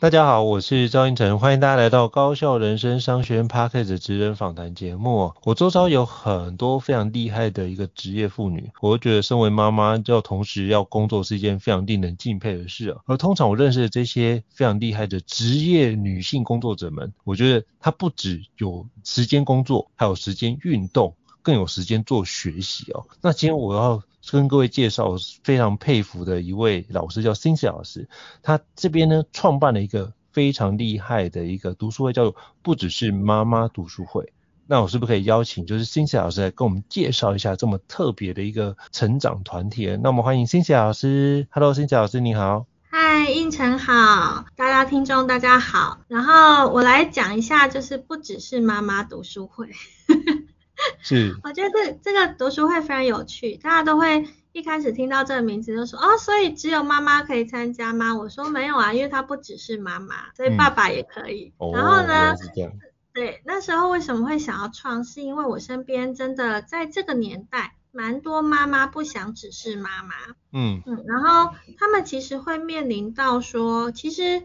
大家好，我是赵英成，欢迎大家来到高效人生商学院 Podcast 职人访谈节目。我周遭有很多非常厉害的一个职业妇女，我觉得身为妈妈，就同时要工作是一件非常令人敬佩的事啊。而通常我认识的这些非常厉害的职业女性工作者们，我觉得她不只有时间工作，还有时间运动，更有时间做学习哦。那今天我要跟各位介绍非常佩服的一位老师，叫 Cynthia 老师。他这边呢创办了一个非常厉害的一个读书会，叫做“不只是妈妈读书会”。那我是不是可以邀请就是辛奇老师来跟我们介绍一下这么特别的一个成长团体？那我们欢迎辛奇老师。Hello，辛奇老师，你好。嗨，胤丞好，大家听众大家好。然后我来讲一下，就是不只是妈妈读书会。是，我觉得这这个读书会非常有趣，大家都会一开始听到这个名字就说哦，所以只有妈妈可以参加吗？我说没有啊，因为它不只是妈妈，所以爸爸也可以。嗯、然后呢，哦、对，那时候为什么会想要创？是因为我身边真的在这个年代，蛮多妈妈不想只是妈妈。嗯嗯，然后他们其实会面临到说，其实。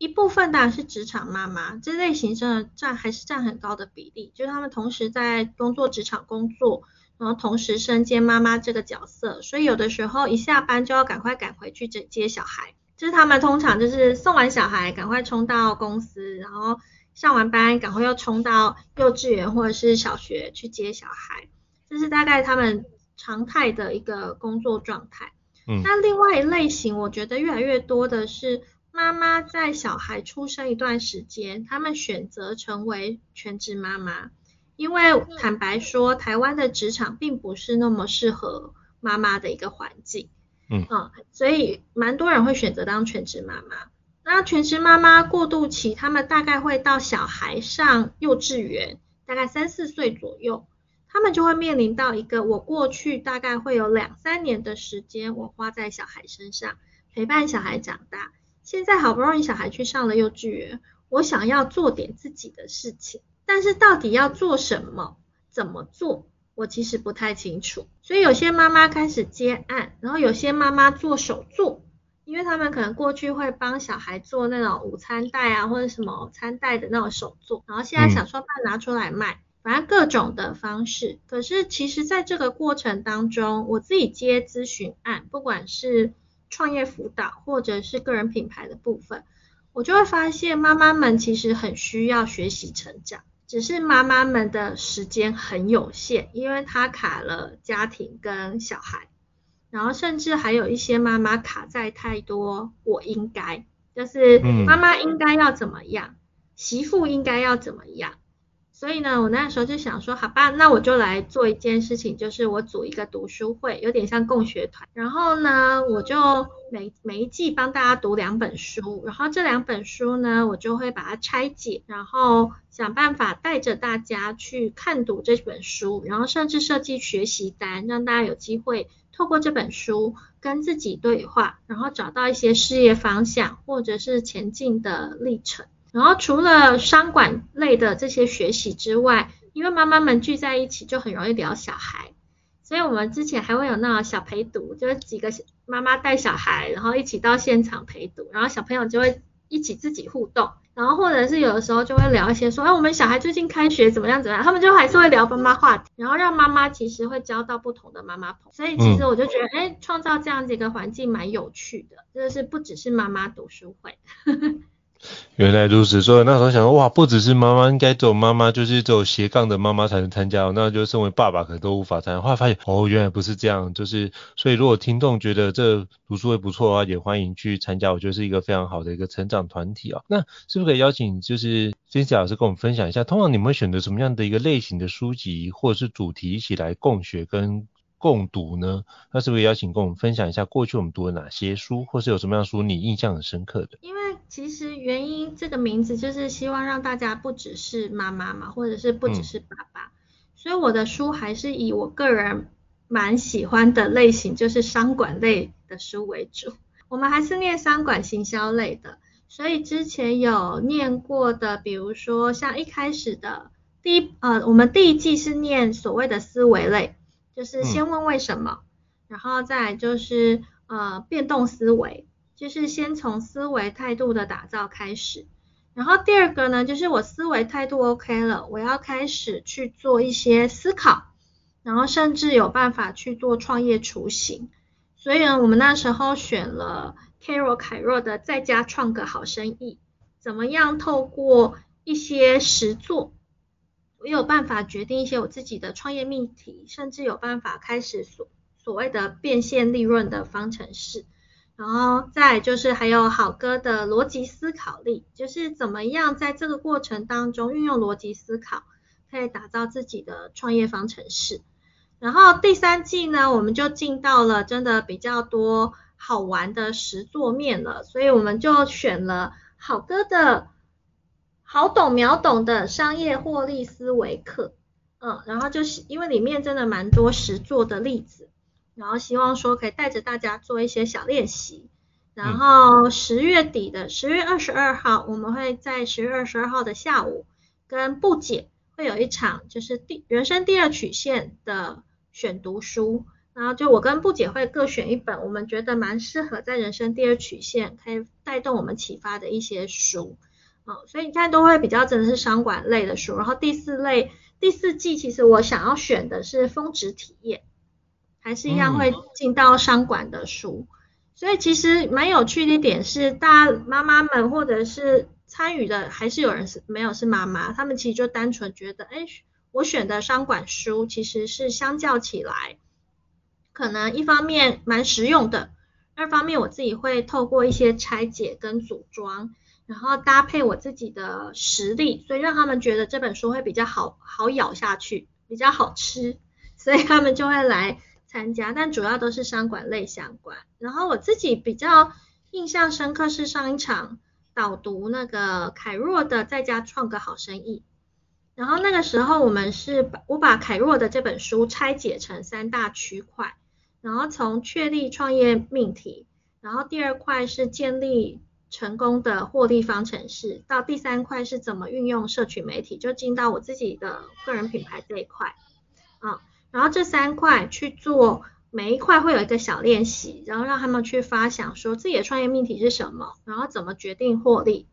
一部分当然是职场妈妈，这类型真的占还是占很高的比例，就是他们同时在工作职场工作，然后同时身兼妈妈这个角色，所以有的时候一下班就要赶快赶回去接接小孩，就是他们通常就是送完小孩赶快冲到公司，然后上完班赶快又冲到幼稚园或者是小学去接小孩，这是大概他们常态的一个工作状态。嗯，那另外一类型，我觉得越来越多的是。妈妈在小孩出生一段时间，他们选择成为全职妈妈，因为坦白说，台湾的职场并不是那么适合妈妈的一个环境，嗯。啊，所以蛮多人会选择当全职妈妈。那全职妈妈过渡期，他们大概会到小孩上幼稚园，大概三四岁左右，他们就会面临到一个，我过去大概会有两三年的时间，我花在小孩身上，陪伴小孩长大。现在好不容易小孩去上了幼稚园，我想要做点自己的事情，但是到底要做什么、怎么做，我其实不太清楚。所以有些妈妈开始接案，然后有些妈妈做手作，因为他们可能过去会帮小孩做那种午餐袋啊，或者什么餐袋的那种手作，然后现在想说把它拿出来卖，反正各种的方式。可是其实在这个过程当中，我自己接咨询案，不管是创业辅导或者是个人品牌的部分，我就会发现妈妈们其实很需要学习成长，只是妈妈们的时间很有限，因为她卡了家庭跟小孩，然后甚至还有一些妈妈卡在太多我应该，就是妈妈应该要怎么样，媳妇应该要怎么样。所以呢，我那时候就想说，好吧，那我就来做一件事情，就是我组一个读书会，有点像共学团。然后呢，我就每每一季帮大家读两本书，然后这两本书呢，我就会把它拆解，然后想办法带着大家去看读这本书，然后甚至设计学习单，让大家有机会透过这本书跟自己对话，然后找到一些事业方向或者是前进的历程。然后除了商管类的这些学习之外，因为妈妈们聚在一起就很容易聊小孩，所以我们之前还会有那种小陪读，就是几个妈妈带小孩，然后一起到现场陪读，然后小朋友就会一起自己互动，然然后或者是有的时候就会聊一些说，哎，我们小孩最近开学怎么样怎么样，他们就还是会聊妈妈话题，然后让妈妈其实会交到不同的妈妈朋友，所以其实我就觉得，哎，创造这样子一个环境蛮有趣的，就是不只是妈妈读书会。原来如此，所以那时候想说，哇，不只是妈妈，应该只有妈妈，就是只有斜杠的妈妈才能参加，那就身为爸爸可能都无法参加。后来发现，哦，原来不是这样，就是所以如果听众觉得这读书会不错的话，也欢迎去参加，我觉得是一个非常好的一个成长团体啊。那是不是可以邀请就是金子老师跟我们分享一下，通常你们会选择什么样的一个类型的书籍或者是主题一起来共学跟共读呢？那是不是邀请跟我们分享一下过去我们读了哪些书，或是有什么样的书你印象很深刻的？因为其实原因这个名字就是希望让大家不只是妈妈嘛，或者是不只是爸爸，嗯、所以我的书还是以我个人蛮喜欢的类型，就是商管类的书为主。我们还是念商管行销类的，所以之前有念过的，比如说像一开始的第一呃，我们第一季是念所谓的思维类。就是先问为什么，嗯、然后再就是呃变动思维，就是先从思维态度的打造开始。然后第二个呢，就是我思维态度 OK 了，我要开始去做一些思考，然后甚至有办法去做创业雏形。所以呢，我们那时候选了 Carol 凯若的在家创个好生意，怎么样透过一些实作。我有办法决定一些我自己的创业命题，甚至有办法开始所所谓的变现利润的方程式，然后再就是还有好哥的逻辑思考力，就是怎么样在这个过程当中运用逻辑思考，可以打造自己的创业方程式。然后第三季呢，我们就进到了真的比较多好玩的实作面了，所以我们就选了好哥的。好懂秒懂的商业获利思维课，嗯，然后就是因为里面真的蛮多实作的例子，然后希望说可以带着大家做一些小练习。然后十月底的十月二十二号，我们会在十月二十二号的下午跟布姐会有一场就是第人生第二曲线的选读书，然后就我跟布姐会各选一本我们觉得蛮适合在人生第二曲线可以带动我们启发的一些书。哦，所以你看都会比较真的是商管类的书，然后第四类第四季其实我想要选的是峰值体验，还是一样会进到商管的书，嗯、所以其实蛮有趣的一点是，大家妈妈们或者是参与的还是有人是没有是妈妈，他们其实就单纯觉得，哎，我选的商管书其实是相较起来，可能一方面蛮实用的，二方面我自己会透过一些拆解跟组装。然后搭配我自己的实力，所以让他们觉得这本书会比较好好咬下去，比较好吃，所以他们就会来参加。但主要都是商管类相关。然后我自己比较印象深刻是上一场导读那个凯若的在家创个好生意。然后那个时候我们是把我把凯若的这本书拆解成三大区块，然后从确立创业命题，然后第二块是建立。成功的获利方程式，到第三块是怎么运用社群媒体，就进到我自己的个人品牌这一块啊。然后这三块去做，每一块会有一个小练习，然后让他们去发想说自己的创业命题是什么，然后怎么决定获利，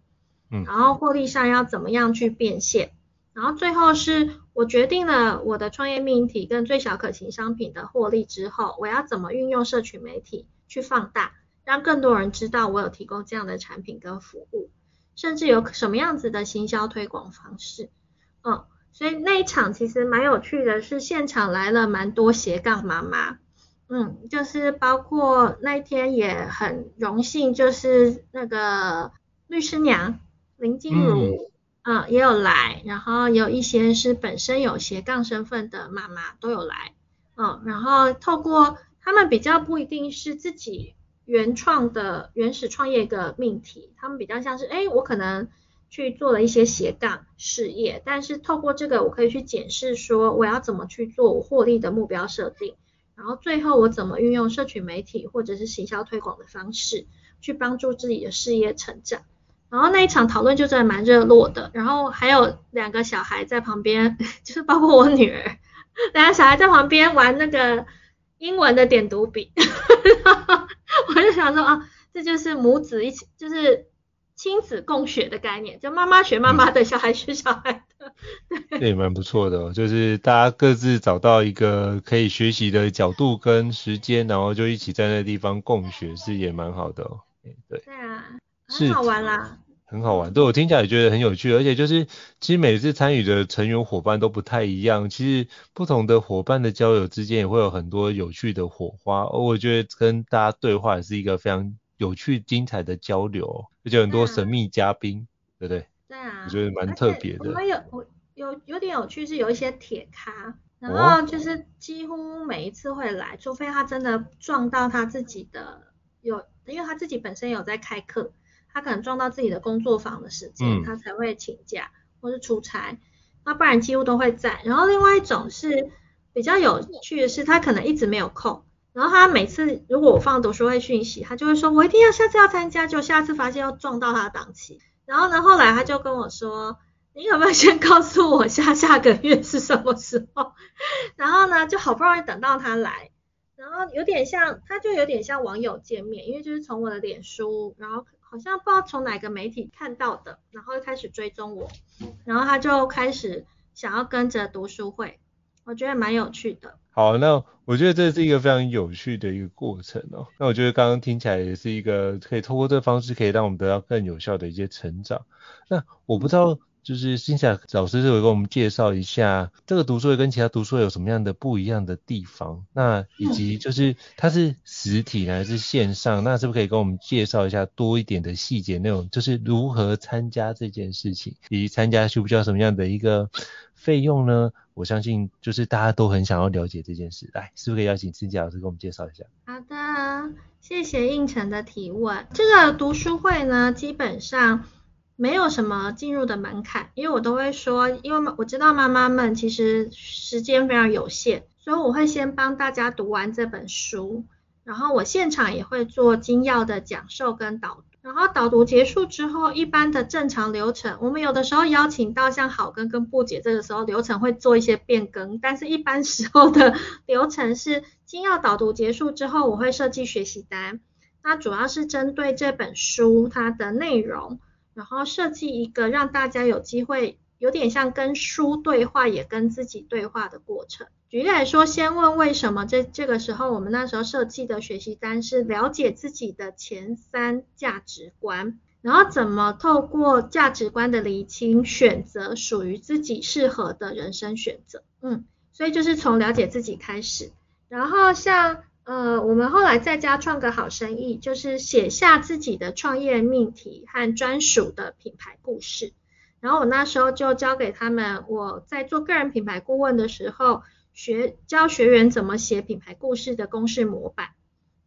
嗯，然后获利上要怎么样去变现，然后最后是我决定了我的创业命题跟最小可行商品的获利之后，我要怎么运用社群媒体去放大。让更多人知道我有提供这样的产品跟服务，甚至有什么样子的行销推广方式，嗯，所以那一场其实蛮有趣的，是现场来了蛮多斜杠妈妈，嗯，就是包括那一天也很荣幸，就是那个律师娘林静茹，嗯，嗯，也有来，然后有一些是本身有斜杠身份的妈妈都有来，嗯，然后透过他们比较不一定是自己。原创的原始创业的命题，他们比较像是，哎，我可能去做了一些斜杠事业，但是透过这个，我可以去检视说，我要怎么去做我获利的目标设定，然后最后我怎么运用社群媒体或者是行销推广的方式，去帮助自己的事业成长。然后那一场讨论就真的蛮热络的，然后还有两个小孩在旁边，就是包括我女儿，两个小孩在旁边玩那个英文的点读笔。我就想说啊，这就是母子一起，就是亲子共学的概念，就妈妈学妈妈的，小孩学小孩的，对，也蛮不错的哦，就是大家各自找到一个可以学习的角度跟时间，然后就一起在那个地方共学，是也蛮好的哦。对，对。啊，很好玩啦，很好玩，对，我听起来也觉得很有趣，而且就是其实每次参与的成员伙伴都不太一样，其实不同的伙伴的交友之间也会有很多有趣的火花，而我觉得跟大家对话也是一个非常。有趣精彩的交流，而且很多神秘嘉宾，对不对？对啊，我觉得蛮特别的。我们有我有有点有趣，是有一些铁咖，然后就是几乎每一次会来，哦、除非他真的撞到他自己的有，因为他自己本身有在开课，他可能撞到自己的工作房的时间，嗯、他才会请假或是出差，那不然几乎都会在。然后另外一种是比较有趣的是，他可能一直没有空。然后他每次如果我放读书会讯息，他就会说，我一定要下次要参加，就下次发现要撞到他的档期。然后呢，后来他就跟我说，你有没有先告诉我下下个月是什么时候？然后呢，就好不容易等到他来，然后有点像，他就有点像网友见面，因为就是从我的脸书，然后好像不知道从哪个媒体看到的，然后开始追踪我，然后他就开始想要跟着读书会，我觉得蛮有趣的。好，那我觉得这是一个非常有趣的一个过程哦。那我觉得刚刚听起来也是一个可以透过这个方式可以让我们得到更有效的一些成长。那我不知道，就是新霞老师是会跟我们介绍一下这个读书会跟其他读书会有什么样的不一样的地方？那以及就是它是实体还是线上？那是不是可以跟我们介绍一下多一点的细节内容？就是如何参加这件事情，以及参加需不需要什么样的一个费用呢？我相信就是大家都很想要了解这件事，来，是不是可以邀请新霞老师给我们介绍一下？好的，谢谢应成的提问。这个读书会呢，基本上没有什么进入的门槛，因为我都会说，因为我知道妈妈们其实时间非常有限，所以我会先帮大家读完这本书，然后我现场也会做精要的讲授跟导读。然后导读结束之后，一般的正常流程，我们有的时候邀请到像好根跟布姐，这个时候流程会做一些变更，但是一般 时候的流程是，精要导读结束之后，我会设计学习单，那主要是针对这本书它的内容，然后设计一个让大家有机会，有点像跟书对话，也跟自己对话的过程。举例来说，先问为什么这这个时候我们那时候设计的学习单是了解自己的前三价值观，然后怎么透过价值观的厘清，选择属于自己适合的人生选择。嗯，所以就是从了解自己开始。然后像呃，我们后来在家创个好生意，就是写下自己的创业命题和专属的品牌故事。然后我那时候就教给他们，我在做个人品牌顾问的时候。学教学员怎么写品牌故事的公式模板，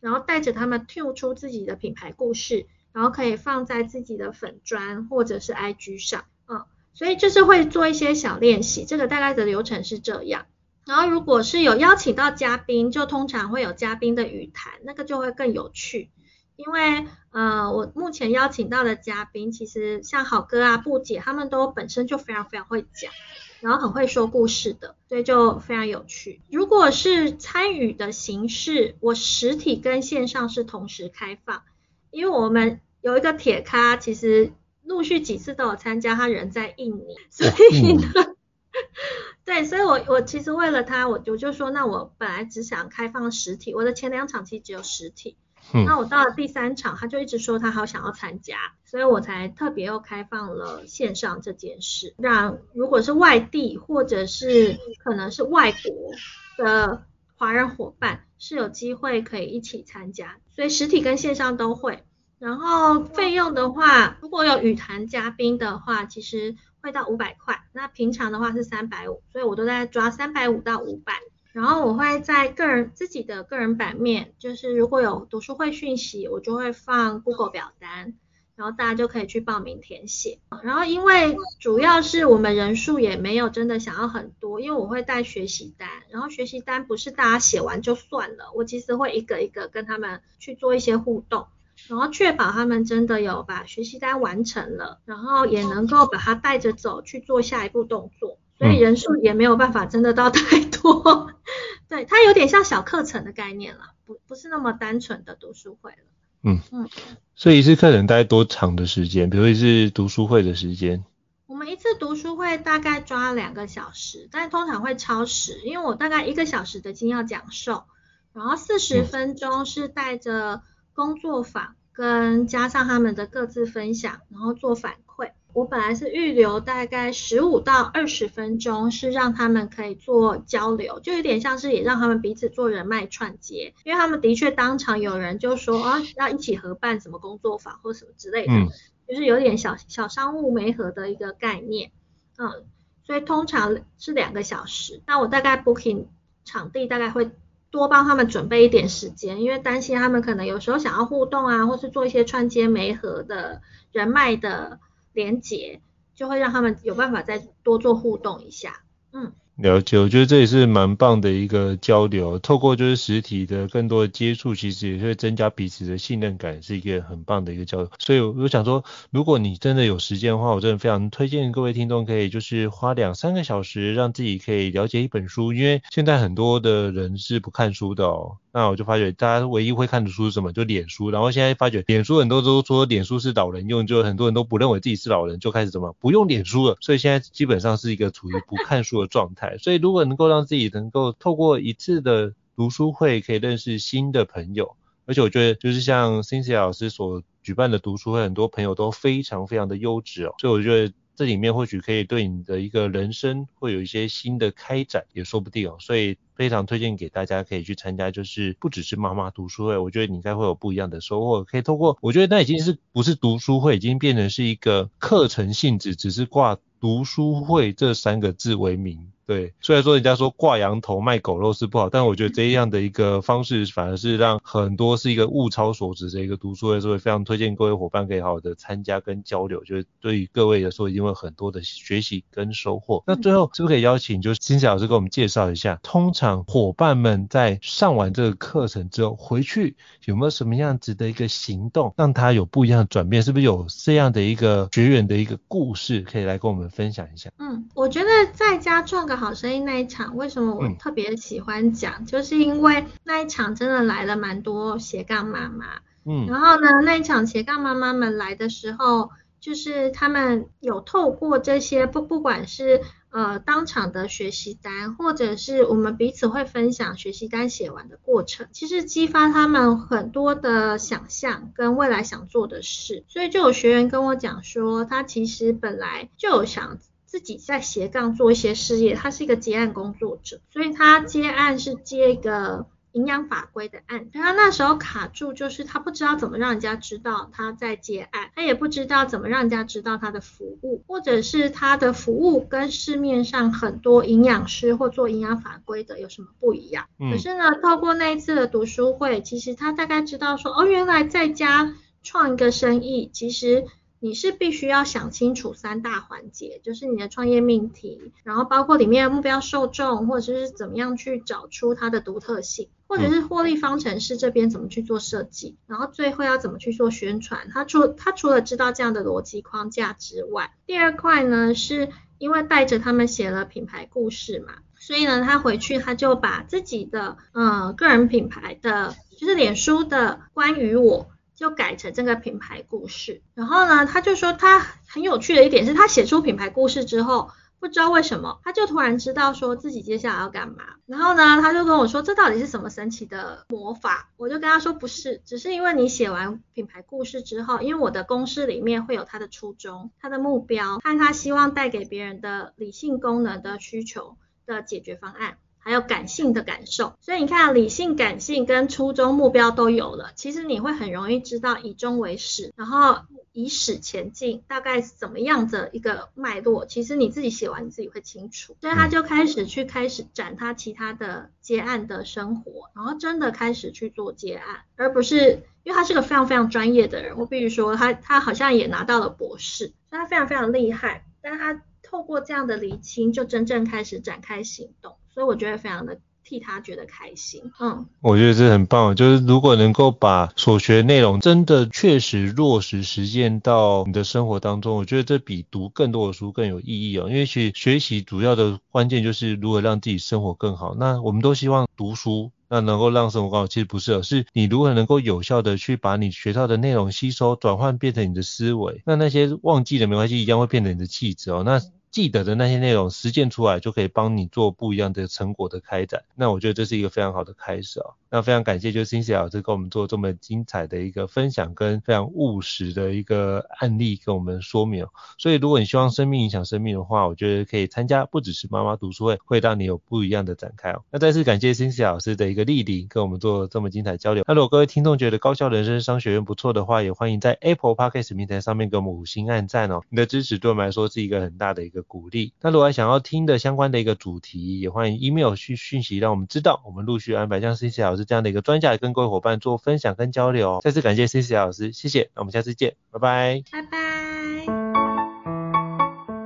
然后带着他们 tune 出自己的品牌故事，然后可以放在自己的粉专或者是 IG 上，嗯，所以就是会做一些小练习，这个大概的流程是这样。然后如果是有邀请到嘉宾，就通常会有嘉宾的语谈，那个就会更有趣，因为呃，我目前邀请到的嘉宾，其实像好哥啊、布姐，他们都本身就非常非常会讲。然后很会说故事的，所以就非常有趣。如果是参与的形式，我实体跟线上是同时开放，因为我们有一个铁咖，其实陆续几次都有参加，他人在印尼，所以呢，嗯、对，所以我我其实为了他，我我就说，那我本来只想开放实体，我的前两场其实只有实体。嗯、那我到了第三场，他就一直说他好想要参加，所以我才特别又开放了线上这件事，让如果是外地或者是可能是外国的华人伙伴是有机会可以一起参加，所以实体跟线上都会。然后费用的话，如果有语谈嘉宾的话，其实会到五百块，那平常的话是三百五，所以我都在抓三百五到五百。然后我会在个人自己的个人版面，就是如果有读书会讯息，我就会放 Google 表单，然后大家就可以去报名填写。然后因为主要是我们人数也没有真的想要很多，因为我会带学习单，然后学习单不是大家写完就算了，我其实会一个一个跟他们去做一些互动，然后确保他们真的有把学习单完成了，然后也能够把它带着走去做下一步动作。所以人数也没有办法真的到太多，嗯、对，它有点像小课程的概念了，不不是那么单纯的读书会了。嗯嗯，所以一次课程大概多长的时间？比如一次读书会的时间？我们一次读书会大概抓两个小时，但通常会超时，因为我大概一个小时的经要讲授，然后四十分钟是带着工作坊跟加上他们的各自分享，然后做反馈。我本来是预留大概十五到二十分钟，是让他们可以做交流，就有点像是也让他们彼此做人脉串接，因为他们的确当场有人就说啊，要一起合办什么工作坊或什么之类的，嗯、就是有点小小商务媒合的一个概念，嗯，所以通常是两个小时，那我大概 booking 场地大概会多帮他们准备一点时间，因为担心他们可能有时候想要互动啊，或是做一些串接媒合的人脉的。连接就会让他们有办法再多做互动一下，嗯，了解，我觉得这也是蛮棒的一个交流，透过就是实体的更多的接触，其实也会增加彼此的信任感，是一个很棒的一个交流。所以我想说，如果你真的有时间的话，我真的非常推荐各位听众可以就是花两三个小时，让自己可以了解一本书，因为现在很多的人是不看书的哦。那我就发觉，大家唯一会看的书是什么？就脸书。然后现在发觉，脸书很多都说脸书是老人用，就很多人都不认为自己是老人，就开始怎么不用脸书了。所以现在基本上是一个处于不看书的状态。所以如果能够让自己能够透过一次的读书会，可以认识新的朋友，而且我觉得就是像 Cynthia 老师所举办的读书会，很多朋友都非常非常的优质哦。所以我觉得。这里面或许可以对你的一个人生会有一些新的开展，也说不定哦。所以非常推荐给大家可以去参加，就是不只是妈妈读书会，我觉得你应该会有不一样的收获。可以透过，我觉得那已经是不是读书会，已经变成是一个课程性质，只是挂读书会这三个字为名。对，虽然说人家说挂羊头卖狗肉是不好，但我觉得这样的一个方式反而是让很多是一个物超所值的一个读书会，所以非常推荐各位伙伴可以好好的参加跟交流，就是对于各位来说一定会很多的学习跟收获。那最后是不是可以邀请就是金喜老师给我们介绍一下，通常伙伴们在上完这个课程之后回去有没有什么样子的一个行动，让他有不一样的转变？是不是有这样的一个学员的一个故事可以来跟我们分享一下？嗯，我觉得在家赚个。好声音那一场，为什么我特别喜欢讲？嗯、就是因为那一场真的来了蛮多斜杠妈妈，嗯，然后呢，那一场斜杠妈妈们来的时候，就是他们有透过这些不不管是呃当场的学习单，或者是我们彼此会分享学习单写完的过程，其实激发他们很多的想象跟未来想做的事，所以就有学员跟我讲说，他其实本来就有想。自己在斜杠做一些事业，他是一个接案工作者，所以他接案是接一个营养法规的案。他那时候卡住，就是他不知道怎么让人家知道他在接案，他也不知道怎么让人家知道他的服务，或者是他的服务跟市面上很多营养师或做营养法规的有什么不一样。嗯。可是呢，透过那一次的读书会，其实他大概知道说，哦，原来在家创一个生意，其实。你是必须要想清楚三大环节，就是你的创业命题，然后包括里面的目标受众，或者是怎么样去找出它的独特性，或者是获利方程式这边怎么去做设计，然后最后要怎么去做宣传。他除他除了知道这样的逻辑框架之外，第二块呢，是因为带着他们写了品牌故事嘛，所以呢，他回去他就把自己的呃个人品牌的，就是脸书的关于我。就改成这个品牌故事，然后呢，他就说他很有趣的一点是他写出品牌故事之后，不知道为什么他就突然知道说自己接下来要干嘛。然后呢，他就跟我说这到底是什么神奇的魔法？我就跟他说不是，只是因为你写完品牌故事之后，因为我的公式里面会有他的初衷、他的目标和他希望带给别人的理性功能的需求的解决方案。还有感性的感受，所以你看，理性、感性跟初衷目标都有了，其实你会很容易知道以终为始，然后以始前进，大概是怎么样的一个脉络。其实你自己写完，你自己会清楚。所以他就开始去开始展他其他的接案的生活，然后真的开始去做接案，而不是因为他是个非常非常专业的人。我必须说他，他他好像也拿到了博士，所以他非常非常厉害。但他透过这样的厘清，就真正开始展开行动。所以我觉得非常的替他觉得开心，嗯，我觉得这很棒，就是如果能够把所学内容真的确实落实实践到你的生活当中，我觉得这比读更多的书更有意义哦。因为学学习主要的关键就是如何让自己生活更好。那我们都希望读书那能够让生活更好，其实不是，而是你如何能够有效的去把你学到的内容吸收、转换变成你的思维。那那些忘记了没关系，一样会变成你的气质哦。那记得的那些内容实践出来，就可以帮你做不一样的成果的开展。那我觉得这是一个非常好的开始啊。那非常感谢，就是 Cynthia 老师跟我们做这么精彩的一个分享，跟非常务实的一个案例跟我们说明。所以如果你希望生命影响生命的话，我觉得可以参加不只是妈妈读书会，会让你有不一样的展开哦。那再次感谢辛慈老师的一个莅临，跟我们做这么精彩交流。那如果各位听众觉得高效人生商学院不错的话，也欢迎在 Apple Podcast 平台上面给我们五星按赞哦。你的支持对我们来说是一个很大的一个鼓励。那如果想要听的相关的一个主题，也欢迎 email 去讯息让我们知道，我们陆续安排像 Cynthia 老师这样的一个专家。跟各位伙伴做分享跟交流，再次感谢 Cynthia 老师，谢谢，那我们下次见，拜拜，拜拜。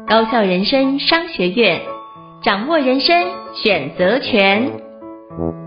高校人生商学院，掌握人生选择权。